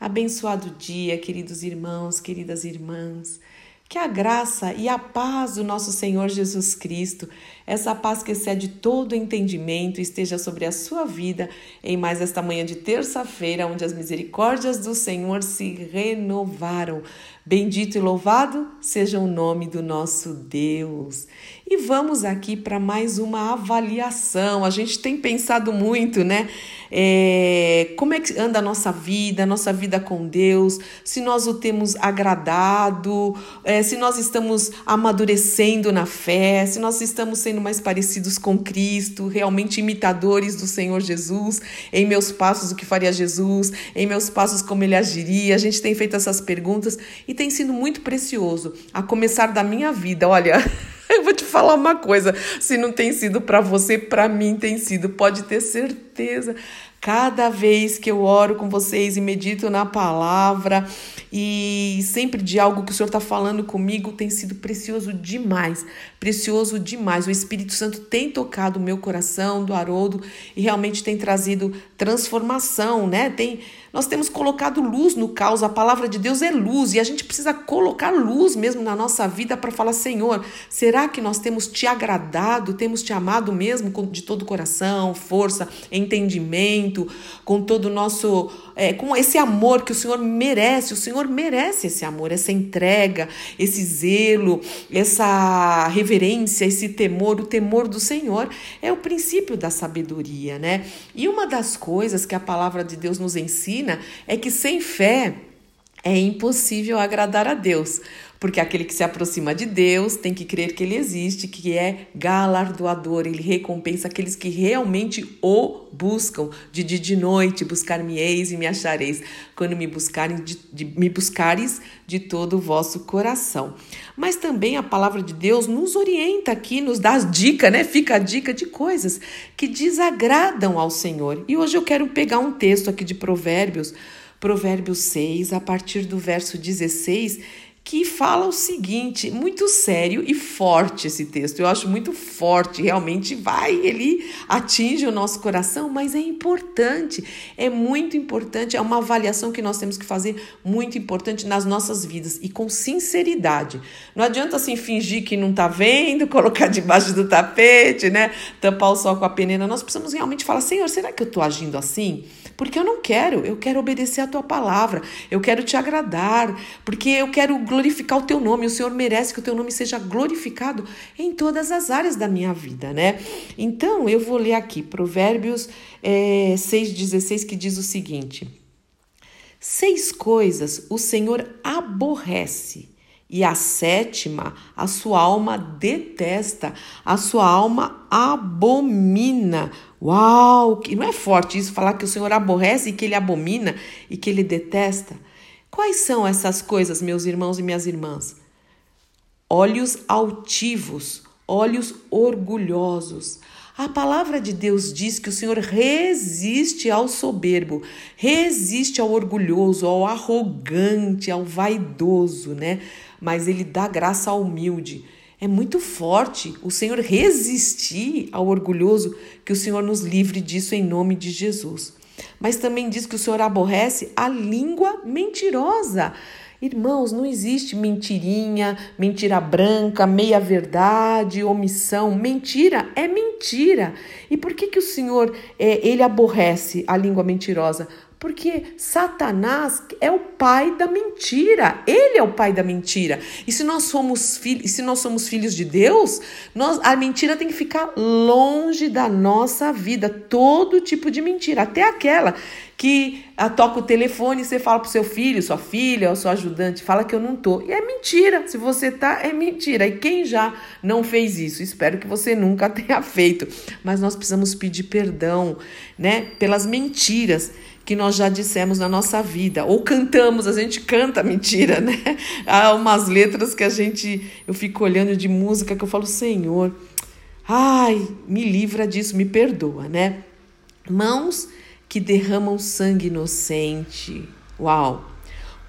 Abençoado dia, queridos irmãos, queridas irmãs. Que a graça e a paz do nosso Senhor Jesus Cristo, essa paz que excede todo entendimento, esteja sobre a sua vida em mais esta manhã de terça-feira, onde as misericórdias do Senhor se renovaram. Bendito e louvado seja o nome do nosso Deus. E vamos aqui para mais uma avaliação. A gente tem pensado muito, né? É, como é que anda a nossa vida, a nossa vida com Deus, se nós o temos agradado, é, se nós estamos amadurecendo na fé, se nós estamos sendo mais parecidos com Cristo, realmente imitadores do Senhor Jesus, em meus passos o que faria Jesus, em meus passos como ele agiria. A gente tem feito essas perguntas e tem sido muito precioso, a começar da minha vida. Olha. Eu vou te falar uma coisa: se não tem sido para você, para mim tem sido, pode ter certeza. Cada vez que eu oro com vocês e medito na palavra e sempre de algo que o Senhor está falando comigo, tem sido precioso demais, precioso demais. O Espírito Santo tem tocado o meu coração, do Haroldo, e realmente tem trazido transformação, né? Tem nós temos colocado luz no caos, a palavra de Deus é luz e a gente precisa colocar luz mesmo na nossa vida para falar: Senhor, será que nós temos te agradado, temos te amado mesmo de todo o coração, força, entendimento, com todo o nosso. É, com esse amor que o Senhor merece? O Senhor merece esse amor, essa entrega, esse zelo, essa reverência, esse temor. O temor do Senhor é o princípio da sabedoria, né? E uma das coisas que a palavra de Deus nos ensina é que sem fé é impossível agradar a Deus, porque aquele que se aproxima de Deus tem que crer que ele existe, que é galardoador, ele recompensa aqueles que realmente o buscam. De dia e de noite buscar-me-eis e me achareis, quando me buscarem de, de, me buscares de todo o vosso coração. Mas também a palavra de Deus nos orienta aqui, nos dá as dicas, né? Fica a dica de coisas que desagradam ao Senhor. E hoje eu quero pegar um texto aqui de Provérbios, Provérbios 6, a partir do verso 16, que fala o seguinte, muito sério e forte esse texto. Eu acho muito forte, realmente vai, ele atinge o nosso coração, mas é importante, é muito importante, é uma avaliação que nós temos que fazer muito importante nas nossas vidas e com sinceridade. Não adianta assim fingir que não tá vendo, colocar debaixo do tapete, né? Tampar o sol com a peneira. Nós precisamos realmente falar: "Senhor, será que eu tô agindo assim?" Porque eu não quero, eu quero obedecer a tua palavra, eu quero te agradar, porque eu quero glorificar o teu nome. O Senhor merece que o teu nome seja glorificado em todas as áreas da minha vida, né? Então, eu vou ler aqui Provérbios é, 6,16 que diz o seguinte: Seis coisas o Senhor aborrece e a sétima, a sua alma detesta, a sua alma abomina. Uau! Que não é forte isso falar que o Senhor aborrece e que ele abomina e que ele detesta? Quais são essas coisas, meus irmãos e minhas irmãs? Olhos altivos, olhos orgulhosos. A palavra de Deus diz que o Senhor resiste ao soberbo, resiste ao orgulhoso, ao arrogante, ao vaidoso, né? mas ele dá graça ao humilde. É muito forte o Senhor resistir ao orgulhoso, que o Senhor nos livre disso em nome de Jesus. Mas também diz que o Senhor aborrece a língua mentirosa. Irmãos, não existe mentirinha, mentira branca, meia verdade, omissão. Mentira é mentira. E por que que o Senhor é, ele aborrece a língua mentirosa? Porque Satanás é o pai da mentira. Ele é o pai da mentira. E se nós somos filhos, se nós somos filhos de Deus, nós, a mentira tem que ficar longe da nossa vida. Todo tipo de mentira, até aquela que ah, toca o telefone e você fala pro seu filho, sua filha, ou seu ajudante, fala que eu não tô. E é mentira. Se você tá, é mentira. E quem já não fez isso? Espero que você nunca tenha feito. Mas nós precisamos pedir perdão, né, pelas mentiras que nós já dissemos na nossa vida, ou cantamos, a gente canta mentira, né? Há umas letras que a gente, eu fico olhando de música que eu falo, Senhor, ai, me livra disso, me perdoa, né? Mãos que derramam sangue inocente, uau!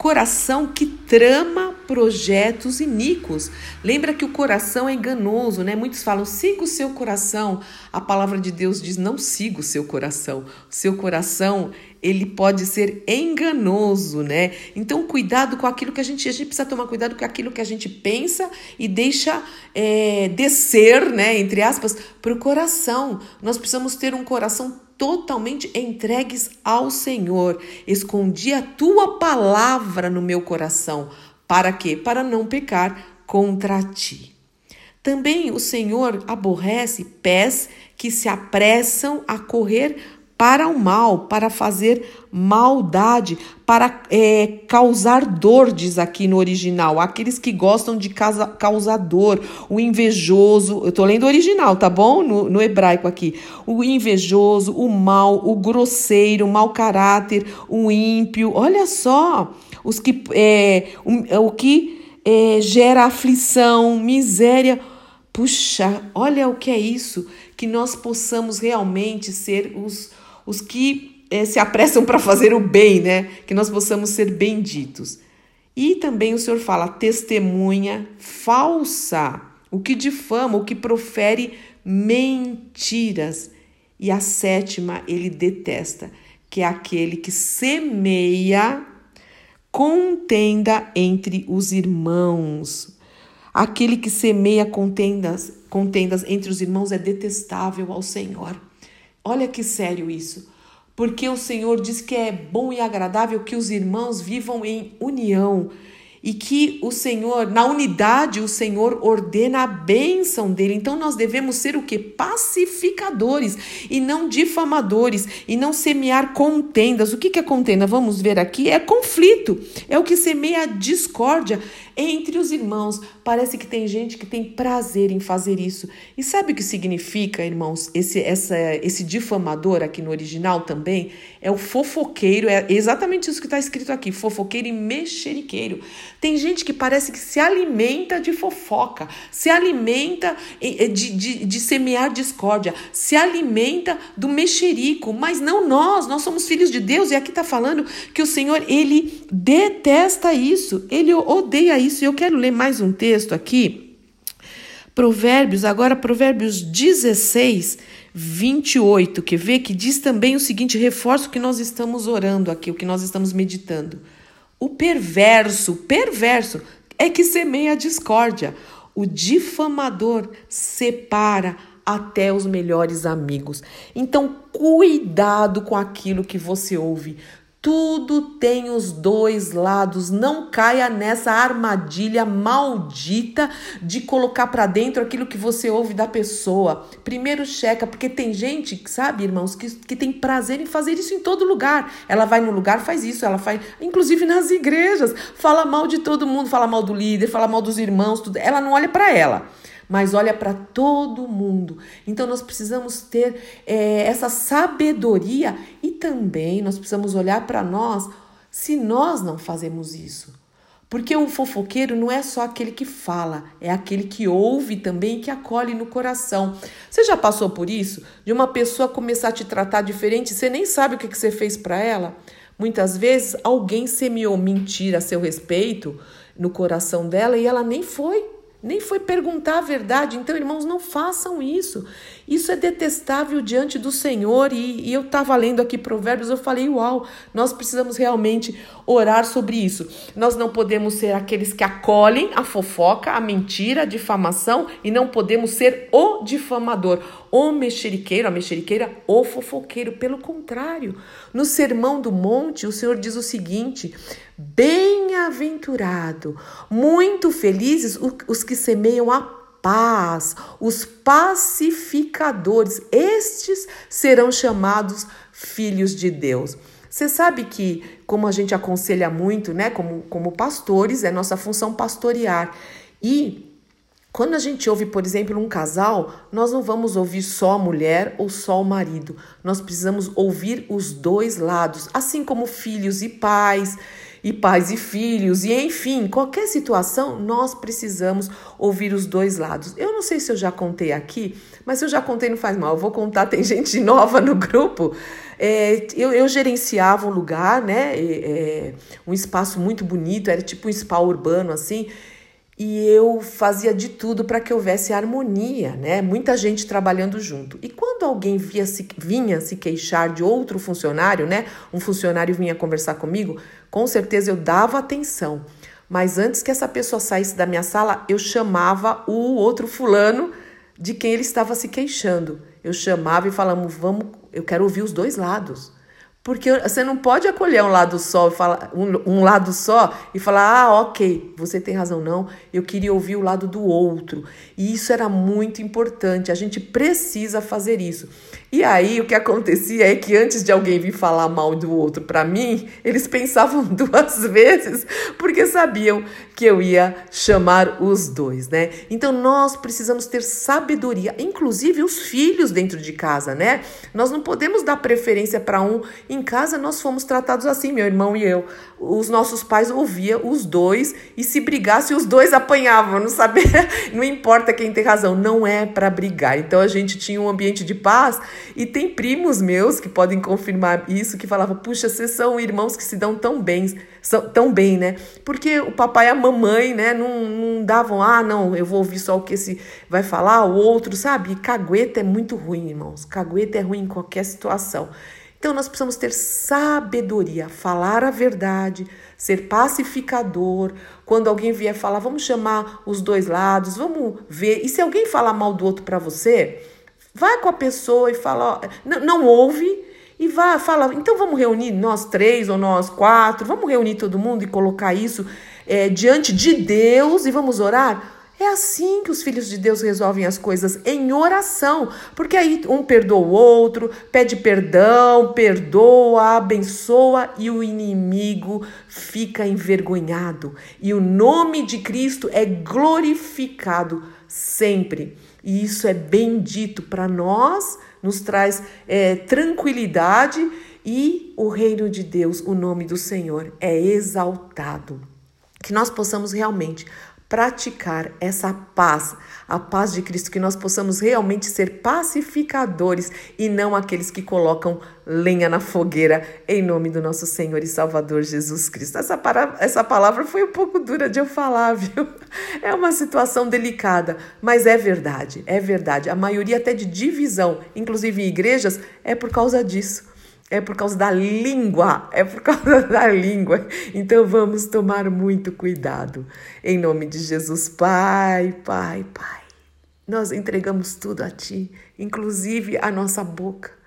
Coração que trama projetos iníquos. Lembra que o coração é enganoso, né? Muitos falam, siga o seu coração. A palavra de Deus diz, não siga o seu coração. Seu coração ele pode ser enganoso, né? Então, cuidado com aquilo que a gente. A gente precisa tomar cuidado com aquilo que a gente pensa e deixa é, descer, né? Entre aspas, para o coração. Nós precisamos ter um coração totalmente entregues ao Senhor. Escondi a tua palavra no meu coração. Para quê? Para não pecar contra ti. Também o Senhor aborrece pés que se apressam a correr para o mal, para fazer maldade, para é, causar dor, diz aqui no original. Aqueles que gostam de causa, causar dor, o invejoso, eu estou lendo o original, tá bom? No, no hebraico aqui. O invejoso, o mal, o grosseiro, o mau caráter, o ímpio. Olha só, os que, é, o, o que é, gera aflição, miséria. Puxa, olha o que é isso, que nós possamos realmente ser os os que eh, se apressam para fazer o bem, né? Que nós possamos ser benditos. E também o Senhor fala testemunha falsa, o que difama, o que profere mentiras. E a sétima ele detesta, que é aquele que semeia contenda entre os irmãos. Aquele que semeia contendas, contendas entre os irmãos é detestável ao Senhor. Olha que sério isso. Porque o Senhor diz que é bom e agradável que os irmãos vivam em união e que o Senhor, na unidade, o Senhor ordena a bênção dele. Então nós devemos ser o que? Pacificadores e não difamadores e não semear contendas. O que é contenda? Vamos ver aqui. É conflito, é o que semeia discórdia entre os irmãos. Parece que tem gente que tem prazer em fazer isso. E sabe o que significa, irmãos? Esse, essa, esse difamador aqui no original também é o fofoqueiro, é exatamente isso que está escrito aqui: fofoqueiro e mexeriqueiro. Tem gente que parece que se alimenta de fofoca, se alimenta de, de, de semear discórdia, se alimenta do mexerico, mas não nós, nós somos filhos de Deus, e aqui está falando que o Senhor, ele detesta isso, ele odeia isso. E eu quero ler mais um texto aqui. Provérbios, agora Provérbios 16, 28, que vê que diz também o seguinte: reforço que nós estamos orando aqui, o que nós estamos meditando. O perverso, perverso, é que semeia a discórdia. O difamador separa até os melhores amigos. Então, cuidado com aquilo que você ouve. Tudo tem os dois lados. Não caia nessa armadilha maldita de colocar para dentro aquilo que você ouve da pessoa. Primeiro checa, porque tem gente, sabe, irmãos, que, que tem prazer em fazer isso em todo lugar. Ela vai no lugar, faz isso, ela faz, inclusive nas igrejas, fala mal de todo mundo, fala mal do líder, fala mal dos irmãos, tudo. Ela não olha para ela mas olha para todo mundo. Então nós precisamos ter é, essa sabedoria e também nós precisamos olhar para nós se nós não fazemos isso. Porque o fofoqueiro não é só aquele que fala, é aquele que ouve também e que acolhe no coração. Você já passou por isso? De uma pessoa começar a te tratar diferente, você nem sabe o que você fez para ela? Muitas vezes alguém semeou mentira a seu respeito no coração dela e ela nem foi nem foi perguntar a verdade. Então, irmãos, não façam isso. Isso é detestável diante do Senhor. E, e eu estava lendo aqui Provérbios, eu falei, uau, nós precisamos realmente orar sobre isso. Nós não podemos ser aqueles que acolhem a fofoca, a mentira, a difamação, e não podemos ser o difamador, o mexeriqueiro, a mexeriqueira, o fofoqueiro. Pelo contrário, no Sermão do Monte, o Senhor diz o seguinte: Bem-aventurado, muito felizes os que semeiam a paz, os pacificadores, estes serão chamados filhos de Deus. Você sabe que, como a gente aconselha muito, né, como, como pastores, é nossa função pastorear. E quando a gente ouve, por exemplo, um casal, nós não vamos ouvir só a mulher ou só o marido. Nós precisamos ouvir os dois lados, assim como filhos e pais e pais e filhos, e enfim, qualquer situação, nós precisamos ouvir os dois lados. Eu não sei se eu já contei aqui, mas se eu já contei, não faz mal, eu vou contar, tem gente nova no grupo. É, eu, eu, gerenciava um lugar, né? É, um espaço muito bonito, era tipo um spa urbano assim. E eu fazia de tudo para que houvesse harmonia, né? Muita gente trabalhando junto. E quando alguém via se, vinha se queixar de outro funcionário, né? Um funcionário vinha conversar comigo, com certeza eu dava atenção. Mas antes que essa pessoa saísse da minha sala, eu chamava o outro fulano de quem ele estava se queixando. Eu chamava e falamos, vamos, eu quero ouvir os dois lados. Porque você não pode acolher um lado só e falar um, um, lado só e falar, ah, ok, você tem razão, não. Eu queria ouvir o lado do outro. E isso era muito importante. A gente precisa fazer isso. E aí o que acontecia é que antes de alguém vir falar mal do outro para mim, eles pensavam duas vezes, porque sabiam que eu ia chamar os dois, né? Então nós precisamos ter sabedoria, inclusive os filhos dentro de casa, né? Nós não podemos dar preferência para um. Em casa nós fomos tratados assim, meu irmão e eu. Os nossos pais ouviam os dois e se brigasse os dois apanhavam, não sabia, não importa quem tem razão, não é para brigar. Então a gente tinha um ambiente de paz e tem primos meus que podem confirmar isso, que falavam, puxa, vocês são irmãos que se dão tão bem, são, tão bem, né? Porque o papai e a mamãe, né, não, não davam, ah, não, eu vou ouvir só o que esse vai falar, o outro, sabe? cagueta é muito ruim, irmãos. Cagueta é ruim em qualquer situação. Então nós precisamos ter sabedoria, falar a verdade, ser pacificador. Quando alguém vier falar, vamos chamar os dois lados, vamos ver. E se alguém falar mal do outro para você, Vai com a pessoa e fala, ó, não, não ouve e vá, fala, então vamos reunir nós três ou nós quatro, vamos reunir todo mundo e colocar isso é, diante de Deus e vamos orar? É assim que os filhos de Deus resolvem as coisas, em oração. Porque aí um perdoa o outro, pede perdão, perdoa, abençoa e o inimigo fica envergonhado. E o nome de Cristo é glorificado sempre. E isso é bendito para nós, nos traz é, tranquilidade e o reino de Deus, o nome do Senhor, é exaltado. Que nós possamos realmente praticar essa paz, a paz de Cristo, que nós possamos realmente ser pacificadores e não aqueles que colocam lenha na fogueira, em nome do nosso Senhor e Salvador Jesus Cristo. Essa, para, essa palavra foi um pouco dura de eu falar, viu? É uma situação delicada, mas é verdade, é verdade. A maioria até de divisão, inclusive em igrejas, é por causa disso é por causa da língua, é por causa da língua. Então vamos tomar muito cuidado. Em nome de Jesus, Pai, Pai, Pai. Nós entregamos tudo a Ti, inclusive a nossa boca.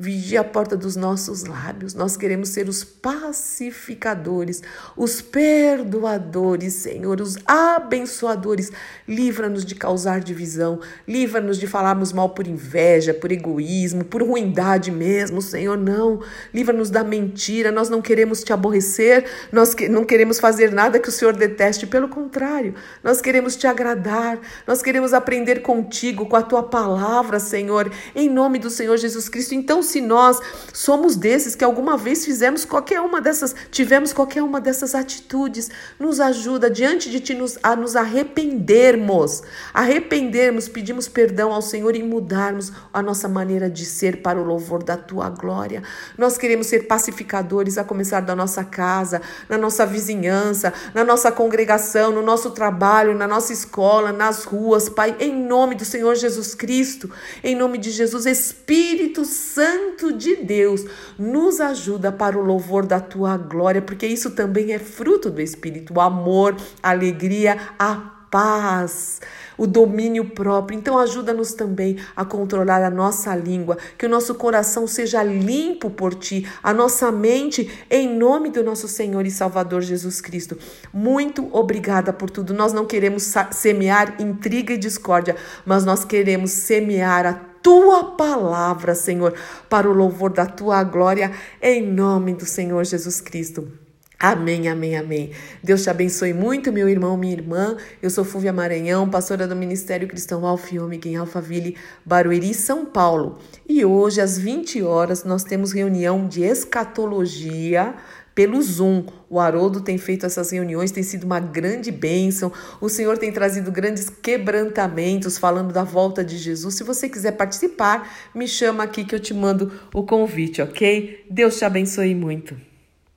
Vigia a porta dos nossos lábios. Nós queremos ser os pacificadores, os perdoadores, Senhor, os abençoadores. Livra-nos de causar divisão, livra-nos de falarmos mal por inveja, por egoísmo, por ruindade mesmo, Senhor. Não, livra-nos da mentira. Nós não queremos te aborrecer, nós não queremos fazer nada que o Senhor deteste, pelo contrário, nós queremos te agradar, nós queremos aprender contigo, com a tua palavra, Senhor, em nome do Senhor Jesus Cristo. Então, se nós somos desses que alguma vez fizemos qualquer uma dessas, tivemos qualquer uma dessas atitudes, nos ajuda diante de ti nos, a nos arrependermos, arrependermos, pedimos perdão ao Senhor e mudarmos a nossa maneira de ser para o louvor da tua glória. Nós queremos ser pacificadores a começar da nossa casa, na nossa vizinhança, na nossa congregação, no nosso trabalho, na nossa escola, nas ruas, Pai, em nome do Senhor Jesus Cristo, em nome de Jesus, Espírito Santo Santo de Deus, nos ajuda para o louvor da tua glória, porque isso também é fruto do Espírito, o amor, a alegria, a paz, o domínio próprio. Então ajuda-nos também a controlar a nossa língua, que o nosso coração seja limpo por ti, a nossa mente em nome do nosso Senhor e Salvador Jesus Cristo. Muito obrigada por tudo. Nós não queremos semear intriga e discórdia, mas nós queremos semear a tua palavra, Senhor, para o louvor da tua glória, em nome do Senhor Jesus Cristo. Amém, amém, amém. Deus te abençoe muito, meu irmão, minha irmã. Eu sou Fúvia Maranhão, pastora do Ministério Cristão Alfa e Ômega em Alphaville, Barueri, São Paulo. E hoje, às 20 horas, nós temos reunião de escatologia pelo Zoom. O Haroldo tem feito essas reuniões, tem sido uma grande bênção. O Senhor tem trazido grandes quebrantamentos, falando da volta de Jesus. Se você quiser participar, me chama aqui que eu te mando o convite, ok? Deus te abençoe muito.